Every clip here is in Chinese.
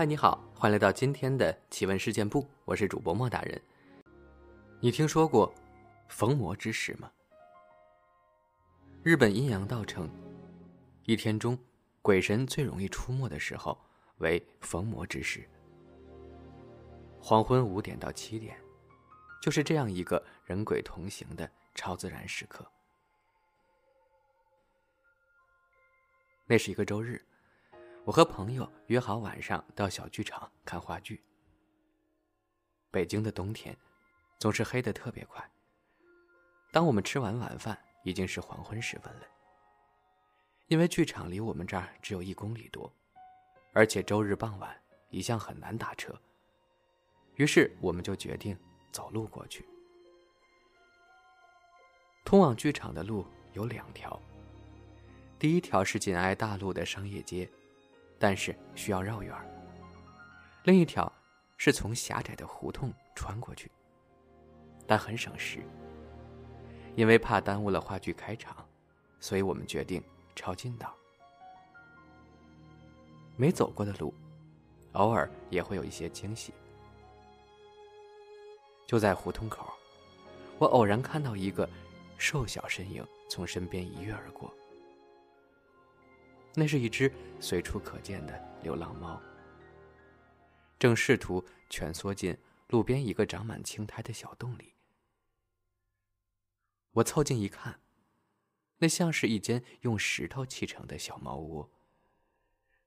嗨，你好，欢迎来到今天的奇闻事件部，我是主播莫大人。你听说过逢魔之时吗？日本阴阳道称，一天中鬼神最容易出没的时候为逢魔之时，黄昏五点到七点，就是这样一个人鬼同行的超自然时刻。那是一个周日。我和朋友约好晚上到小剧场看话剧。北京的冬天，总是黑得特别快。当我们吃完晚饭，已经是黄昏时分了。因为剧场离我们这儿只有一公里多，而且周日傍晚一向很难打车，于是我们就决定走路过去。通往剧场的路有两条，第一条是紧挨大路的商业街。但是需要绕远另一条是从狭窄的胡同穿过去，但很省时。因为怕耽误了话剧开场，所以我们决定抄近道。没走过的路，偶尔也会有一些惊喜。就在胡同口，我偶然看到一个瘦小身影从身边一跃而过。那是一只随处可见的流浪猫，正试图蜷缩进路边一个长满青苔的小洞里。我凑近一看，那像是一间用石头砌成的小猫窝，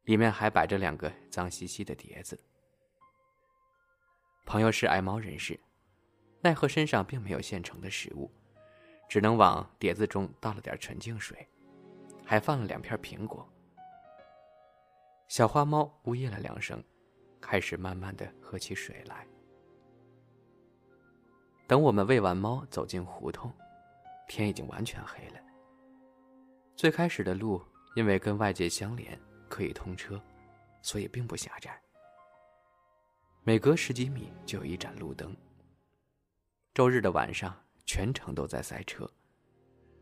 里面还摆着两个脏兮兮的碟子。朋友是爱猫人士，奈何身上并没有现成的食物，只能往碟子中倒了点纯净水，还放了两片苹果。小花猫呜咽了两声，开始慢慢的喝起水来。等我们喂完猫，走进胡同，天已经完全黑了。最开始的路因为跟外界相连，可以通车，所以并不狭窄。每隔十几米就有一盏路灯。周日的晚上，全城都在塞车，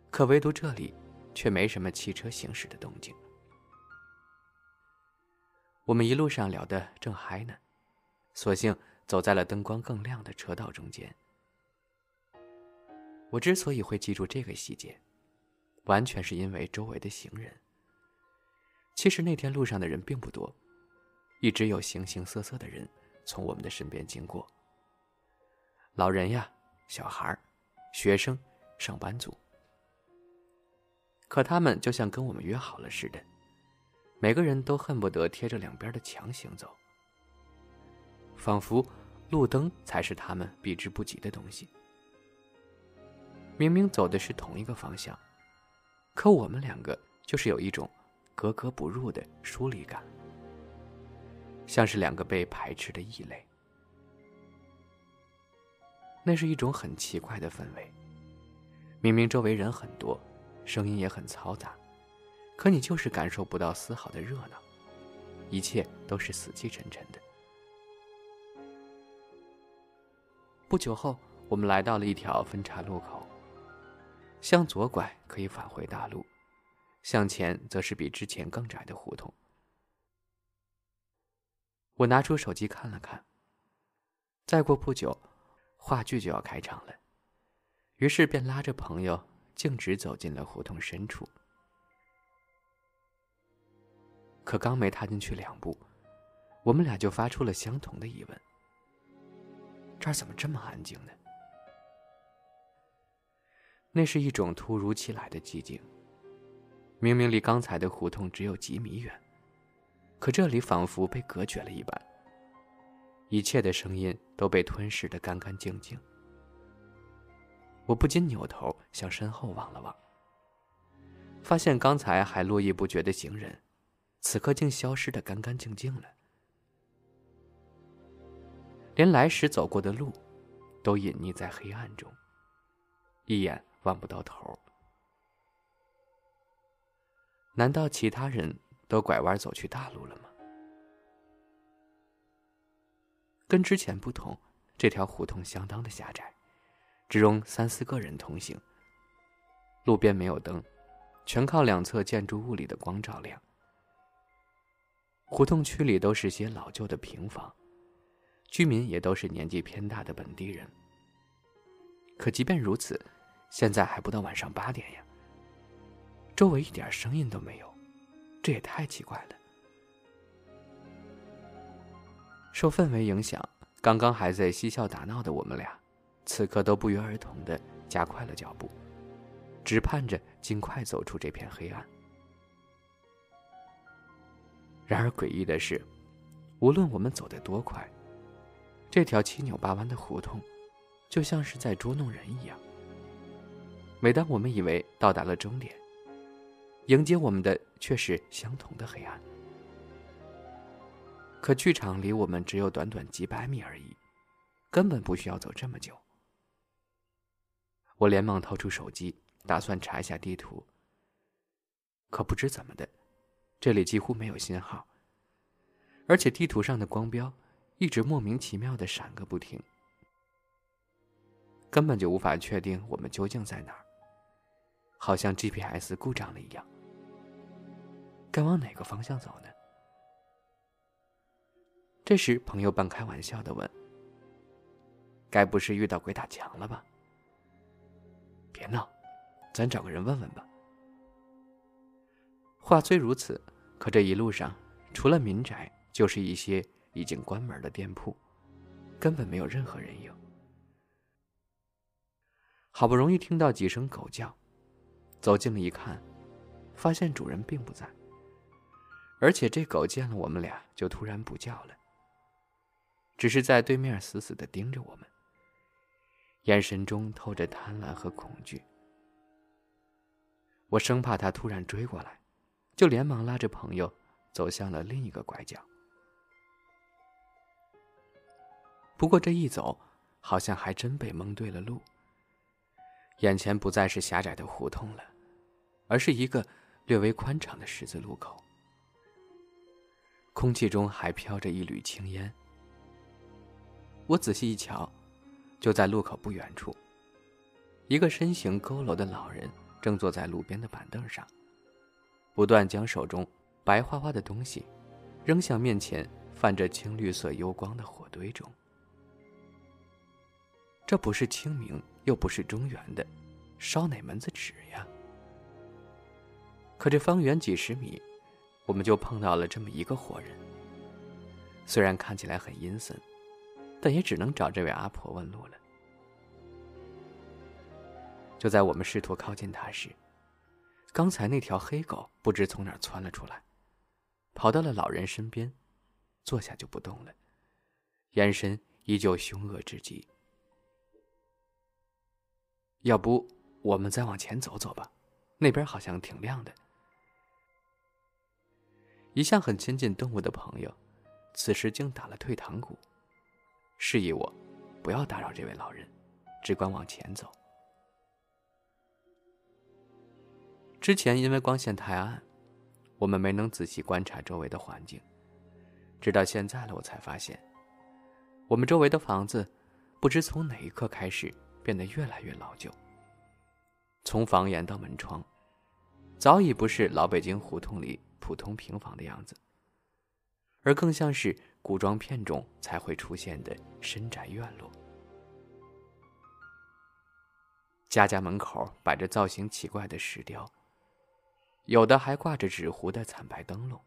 可唯独这里，却没什么汽车行驶的动静。我们一路上聊得正嗨呢，索性走在了灯光更亮的车道中间。我之所以会记住这个细节，完全是因为周围的行人。其实那天路上的人并不多，一直有形形色色的人从我们的身边经过。老人呀，小孩学生，上班族。可他们就像跟我们约好了似的。每个人都恨不得贴着两边的墙行走，仿佛路灯才是他们避之不及的东西。明明走的是同一个方向，可我们两个就是有一种格格不入的疏离感，像是两个被排斥的异类。那是一种很奇怪的氛围。明明周围人很多，声音也很嘈杂。可你就是感受不到丝毫的热闹，一切都是死气沉沉的。不久后，我们来到了一条分岔路口，向左拐可以返回大路，向前则是比之前更窄的胡同。我拿出手机看了看，再过不久，话剧就要开场了，于是便拉着朋友径直走进了胡同深处。可刚没踏进去两步，我们俩就发出了相同的疑问：这儿怎么这么安静呢？那是一种突如其来的寂静。明明离刚才的胡同只有几米远，可这里仿佛被隔绝了一般，一切的声音都被吞噬的干干净净。我不禁扭头向身后望了望，发现刚才还络绎不绝的行人。此刻竟消失的干干净净了，连来时走过的路，都隐匿在黑暗中，一眼望不到头。难道其他人都拐弯走去大路了吗？跟之前不同，这条胡同相当的狭窄，只容三四个人通行。路边没有灯，全靠两侧建筑物里的光照亮。胡同区里都是些老旧的平房，居民也都是年纪偏大的本地人。可即便如此，现在还不到晚上八点呀，周围一点声音都没有，这也太奇怪了。受氛围影响，刚刚还在嬉笑打闹的我们俩，此刻都不约而同的加快了脚步，只盼着尽快走出这片黑暗。然而诡异的是，无论我们走得多快，这条七扭八弯的胡同，就像是在捉弄人一样。每当我们以为到达了终点，迎接我们的却是相同的黑暗。可剧场离我们只有短短几百米而已，根本不需要走这么久。我连忙掏出手机，打算查一下地图。可不知怎么的。这里几乎没有信号，而且地图上的光标一直莫名其妙的闪个不停，根本就无法确定我们究竟在哪儿，好像 GPS 故障了一样。该往哪个方向走呢？这时，朋友半开玩笑的问：“该不是遇到鬼打墙了吧？”别闹，咱找个人问问吧。话虽如此，可这一路上除了民宅，就是一些已经关门的店铺，根本没有任何人影。好不容易听到几声狗叫，走近了一看，发现主人并不在，而且这狗见了我们俩就突然不叫了，只是在对面死死的盯着我们，眼神中透着贪婪和恐惧。我生怕它突然追过来。就连忙拉着朋友走向了另一个拐角。不过这一走，好像还真被蒙对了路。眼前不再是狭窄的胡同了，而是一个略微宽敞的十字路口。空气中还飘着一缕青烟。我仔细一瞧，就在路口不远处，一个身形佝偻的老人正坐在路边的板凳上。不断将手中白花花的东西扔向面前泛着青绿色幽光的火堆中。这不是清明，又不是中原的，烧哪门子纸呀？可这方圆几十米，我们就碰到了这么一个活人。虽然看起来很阴森，但也只能找这位阿婆问路了。就在我们试图靠近她时，刚才那条黑狗不知从哪儿窜了出来，跑到了老人身边，坐下就不动了，眼神依旧凶恶至极。要不我们再往前走走吧，那边好像挺亮的。一向很亲近动物的朋友，此时竟打了退堂鼓，示意我不要打扰这位老人，只管往前走。之前因为光线太暗，我们没能仔细观察周围的环境。直到现在了，我才发现，我们周围的房子，不知从哪一刻开始变得越来越老旧。从房檐到门窗，早已不是老北京胡同里普通平房的样子，而更像是古装片中才会出现的深宅院落。家家门口摆着造型奇怪的石雕。有的还挂着纸糊的惨白灯笼，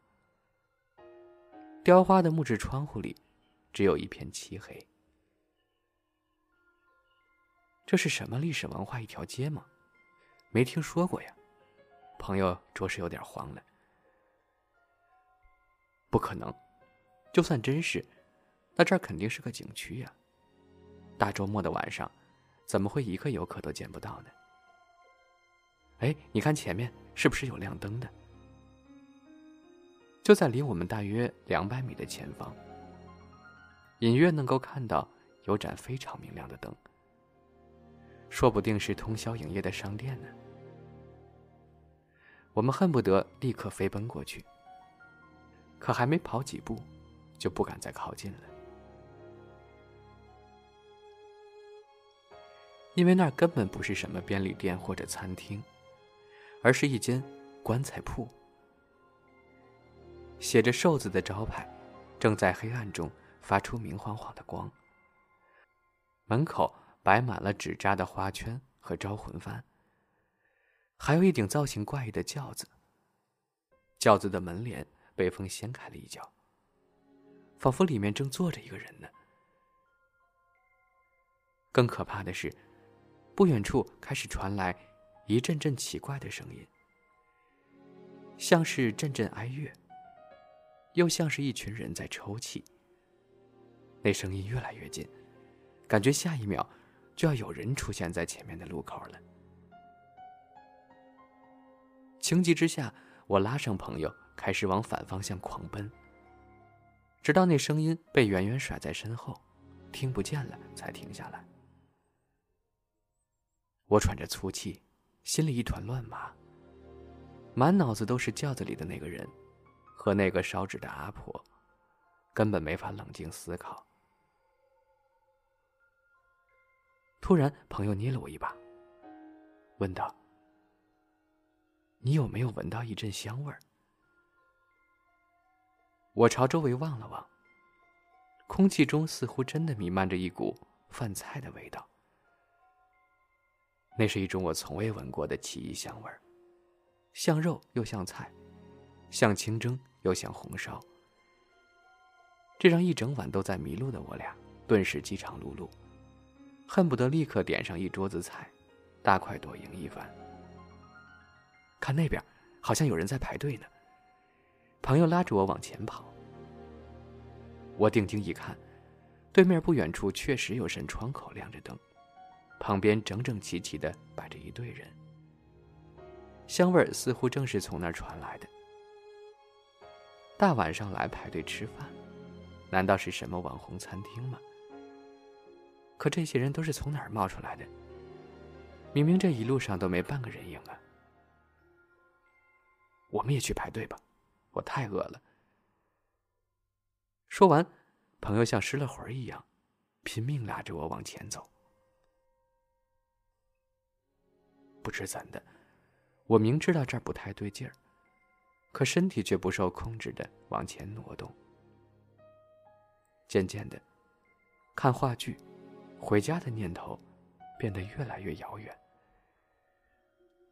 雕花的木质窗户里，只有一片漆黑。这是什么历史文化一条街吗？没听说过呀。朋友着实有点慌了。不可能，就算真是，那这儿肯定是个景区呀。大周末的晚上，怎么会一个游客都见不到呢？哎，你看前面是不是有亮灯的？就在离我们大约两百米的前方，隐约能够看到有盏非常明亮的灯，说不定是通宵营业的商店呢。我们恨不得立刻飞奔过去，可还没跑几步，就不敢再靠近了，因为那根本不是什么便利店或者餐厅。而是一间棺材铺。写着“寿”字的招牌，正在黑暗中发出明晃晃的光。门口摆满了纸扎的花圈和招魂幡，还有一顶造型怪异的轿子。轿子的门帘被风掀开了一角，仿佛里面正坐着一个人呢。更可怕的是，不远处开始传来一阵阵奇怪的声音，像是阵阵哀乐，又像是一群人在抽泣。那声音越来越近，感觉下一秒就要有人出现在前面的路口了。情急之下，我拉上朋友，开始往反方向狂奔，直到那声音被远远甩在身后，听不见了，才停下来。我喘着粗气，心里一团乱麻，满脑子都是轿子里的那个人，和那个烧纸的阿婆，根本没法冷静思考。突然，朋友捏了我一把，问道：“你有没有闻到一阵香味儿？”我朝周围望了望，空气中似乎真的弥漫着一股饭菜的味道。那是一种我从未闻过的奇异香味儿，像肉又像菜，像清蒸又像红烧。这让一整晚都在迷路的我俩顿时饥肠辘辘，恨不得立刻点上一桌子菜，大快朵颐一番。看那边，好像有人在排队呢。朋友拉着我往前跑。我定睛一看，对面不远处确实有扇窗口亮着灯。旁边整整齐齐的摆着一队人，香味儿似乎正是从那儿传来的。大晚上来排队吃饭，难道是什么网红餐厅吗？可这些人都是从哪儿冒出来的？明明这一路上都没半个人影啊！我们也去排队吧，我太饿了。说完，朋友像失了魂一样，拼命拉着我往前走。不知怎的，我明知道这儿不太对劲儿，可身体却不受控制的往前挪动。渐渐的，看话剧、回家的念头变得越来越遥远。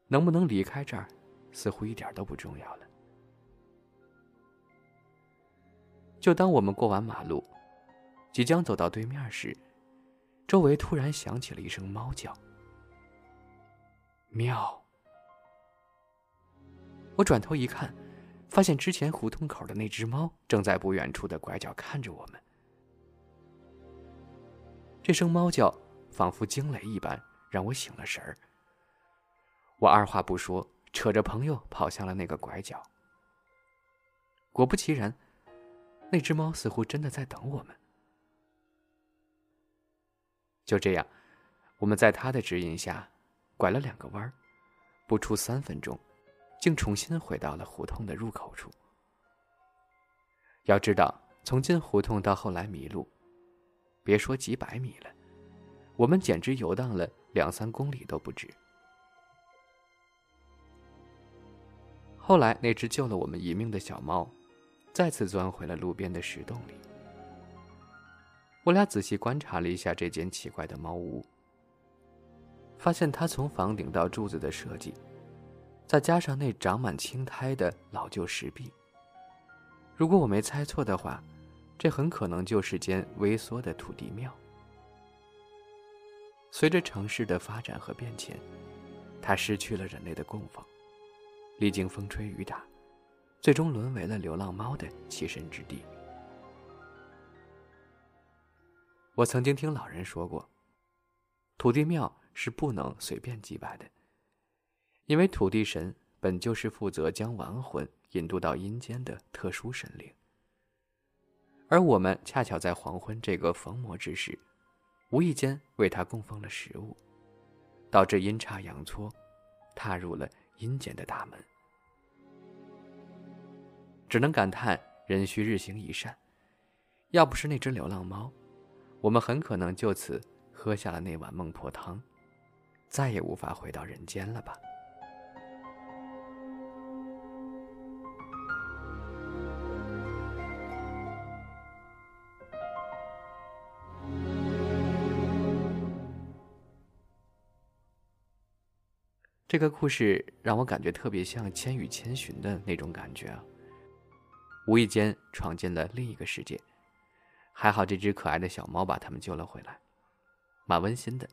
能不能离开这儿，似乎一点都不重要了。就当我们过完马路，即将走到对面时，周围突然响起了一声猫叫。妙！我转头一看，发现之前胡同口的那只猫正在不远处的拐角看着我们。这声猫叫仿佛惊雷一般，让我醒了神儿。我二话不说，扯着朋友跑向了那个拐角。果不其然，那只猫似乎真的在等我们。就这样，我们在它的指引下。拐了两个弯儿，不出三分钟，竟重新回到了胡同的入口处。要知道，从进胡同到后来迷路，别说几百米了，我们简直游荡了两三公里都不止。后来，那只救了我们一命的小猫，再次钻回了路边的石洞里。我俩仔细观察了一下这间奇怪的猫屋。发现它从房顶到柱子的设计，再加上那长满青苔的老旧石壁，如果我没猜错的话，这很可能就是间微缩的土地庙。随着城市的发展和变迁，它失去了人类的供奉，历经风吹雨打，最终沦为了流浪猫的栖身之地。我曾经听老人说过，土地庙。是不能随便祭拜的，因为土地神本就是负责将亡魂引渡到阴间的特殊神灵，而我们恰巧在黄昏这个逢魔之时，无意间为他供奉了食物，导致阴差阳错，踏入了阴间的大门。只能感叹人需日行一善，要不是那只流浪猫，我们很可能就此喝下了那碗孟婆汤。再也无法回到人间了吧。这个故事让我感觉特别像千与千寻的那种感觉啊。无意间闯进了另一个世界还好这只可爱的小猫把他们救了回来蛮温馨的。